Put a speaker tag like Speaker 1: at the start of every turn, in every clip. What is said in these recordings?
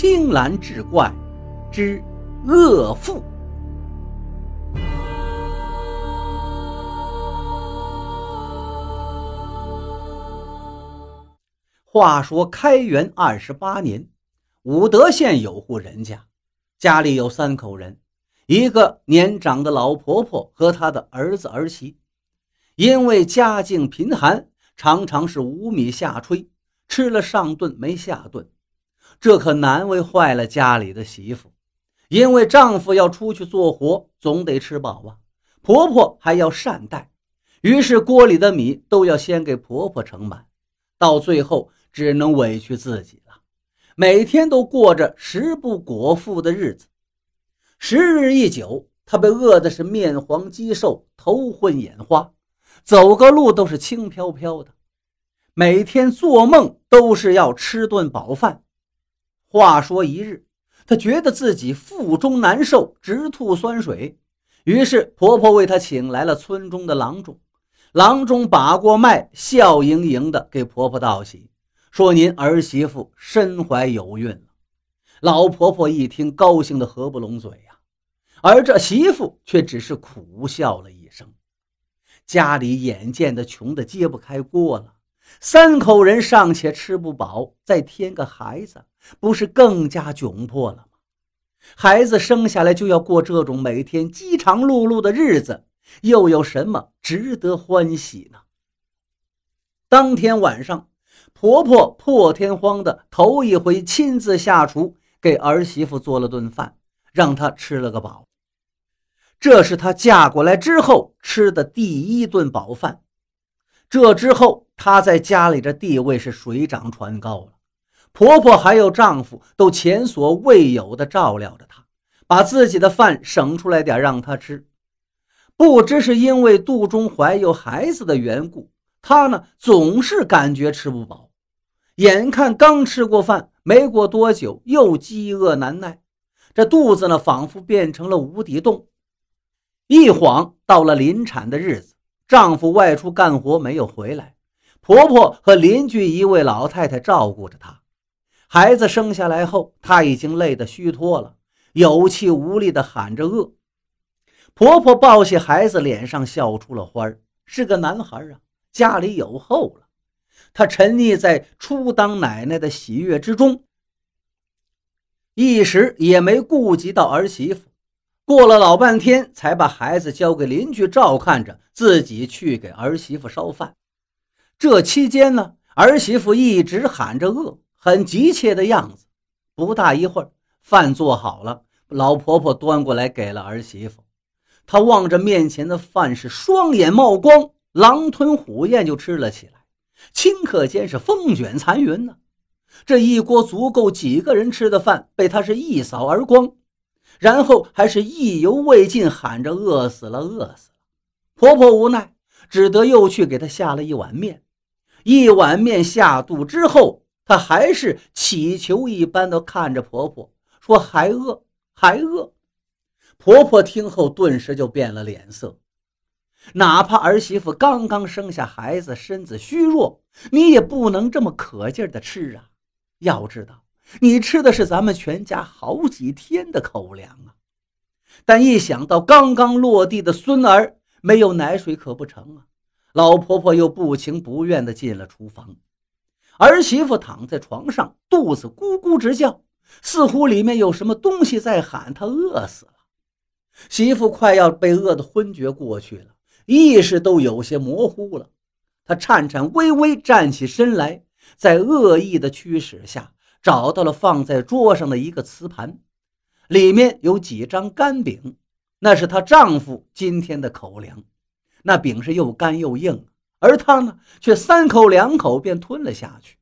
Speaker 1: 青蓝志怪之恶妇。话说开元二十八年，武德县有户人家，家里有三口人，一个年长的老婆婆和她的儿子儿媳。因为家境贫寒，常常是无米下炊，吃了上顿没下顿，这可难为坏了家里的媳妇。因为丈夫要出去做活，总得吃饱啊，婆婆还要善待，于是锅里的米都要先给婆婆盛满，到最后只能委屈自己了，每天都过着食不果腹的日子。时日一久，她被饿的是面黄肌瘦，头昏眼花。走个路都是轻飘飘的，每天做梦都是要吃顿饱饭。话说一日，她觉得自己腹中难受，直吐酸水，于是婆婆为她请来了村中的郎中。郎中把过脉，笑盈盈的给婆婆道喜，说：“您儿媳妇身怀有孕了。”老婆婆一听，高兴的合不拢嘴呀，而这媳妇却只是苦笑了一声。家里眼见的穷的揭不开锅了，三口人尚且吃不饱，再添个孩子，不是更加窘迫了吗？孩子生下来就要过这种每天饥肠辘辘的日子，又有什么值得欢喜呢？当天晚上，婆婆破天荒的头一回亲自下厨给儿媳妇做了顿饭，让她吃了个饱。这是她嫁过来之后吃的第一顿饱饭。这之后，她在家里的地位是水涨船高了。婆婆还有丈夫都前所未有的照料着她，把自己的饭省出来点让她吃。不知是因为肚中怀有孩子的缘故，她呢总是感觉吃不饱。眼看刚吃过饭，没过多久又饥饿难耐，这肚子呢仿佛变成了无底洞。一晃到了临产的日子，丈夫外出干活没有回来，婆婆和邻居一位老太太照顾着她。孩子生下来后，她已经累得虚脱了，有气无力地喊着饿。婆婆抱起孩子，脸上笑出了花是个男孩啊，家里有后了。她沉溺在初当奶奶的喜悦之中，一时也没顾及到儿媳妇。过了老半天，才把孩子交给邻居照看着，自己去给儿媳妇烧饭。这期间呢，儿媳妇一直喊着饿，很急切的样子。不大一会儿，饭做好了，老婆婆端过来给了儿媳妇。她望着面前的饭，是双眼冒光，狼吞虎咽就吃了起来，顷刻间是风卷残云呢。这一锅足够几个人吃的饭，被她是一扫而光。然后还是意犹未尽，喊着饿死了，饿死了。婆婆无奈，只得又去给她下了一碗面。一碗面下肚之后，她还是乞求一般的看着婆婆，说：“还饿，还饿。”婆婆听后顿时就变了脸色。哪怕儿媳妇刚刚生下孩子，身子虚弱，你也不能这么可劲儿的吃啊！要知道。你吃的是咱们全家好几天的口粮啊！但一想到刚刚落地的孙儿没有奶水可不成啊！老婆婆又不情不愿地进了厨房。儿媳妇躺在床上，肚子咕咕直叫，似乎里面有什么东西在喊她饿死了。媳妇快要被饿得昏厥过去了，意识都有些模糊了。她颤颤巍巍站起身来，在恶意的驱使下。找到了放在桌上的一个瓷盘，里面有几张干饼，那是她丈夫今天的口粮。那饼是又干又硬，而她呢，却三口两口便吞了下去，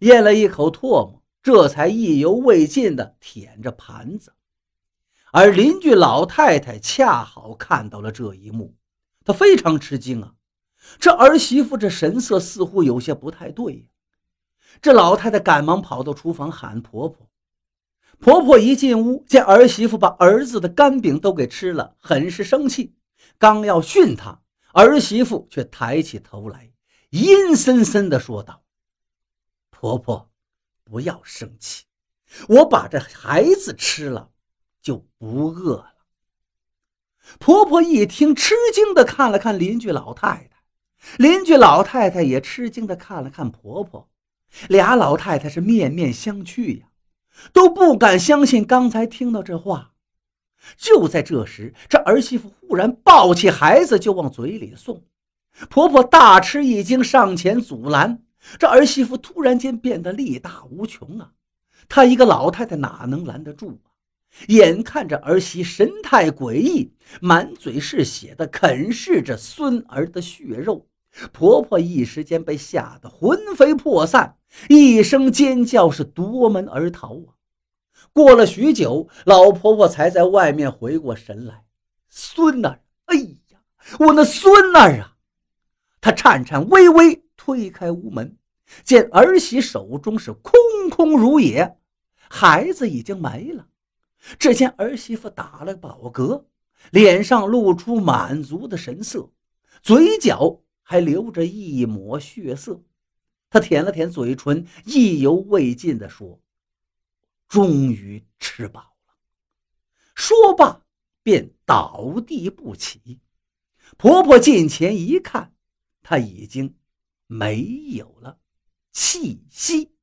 Speaker 1: 咽了一口唾沫，这才意犹未尽地舔着盘子。而邻居老太太恰好看到了这一幕，她非常吃惊啊，这儿媳妇这神色似乎有些不太对。这老太太赶忙跑到厨房喊婆婆。婆婆一进屋，见儿媳妇把儿子的干饼都给吃了，很是生气。刚要训她，儿媳妇却抬起头来，阴森森地说道：“婆婆，不要生气，我把这孩子吃了，就不饿了。婆婆一听，吃惊的看了看邻居老太太，邻居老太太也吃惊的看了看婆婆，俩老太太是面面相觑呀，都不敢相信刚才听到这话。就在这时，这儿媳妇忽然抱起孩子就往嘴里送，婆婆大吃一惊，上前阻拦。这儿媳妇突然间变得力大无穷啊！她一个老太太哪能拦得住啊？眼看着儿媳神态诡异，满嘴是血的啃噬着孙儿的血肉，婆婆一时间被吓得魂飞魄散，一声尖叫是夺门而逃啊！过了许久，老婆婆才在外面回过神来：“孙儿，哎呀，我那孙儿啊！”她颤颤巍巍推开屋门，见儿媳手中是空空如也，孩子已经没了。只见儿媳妇打了饱嗝，脸上露出满足的神色，嘴角还流着一抹血色。她舔了舔嘴唇，意犹未尽地说：“终于吃饱了。”说罢便倒地不起。婆婆近前一看，她已经没有了气息。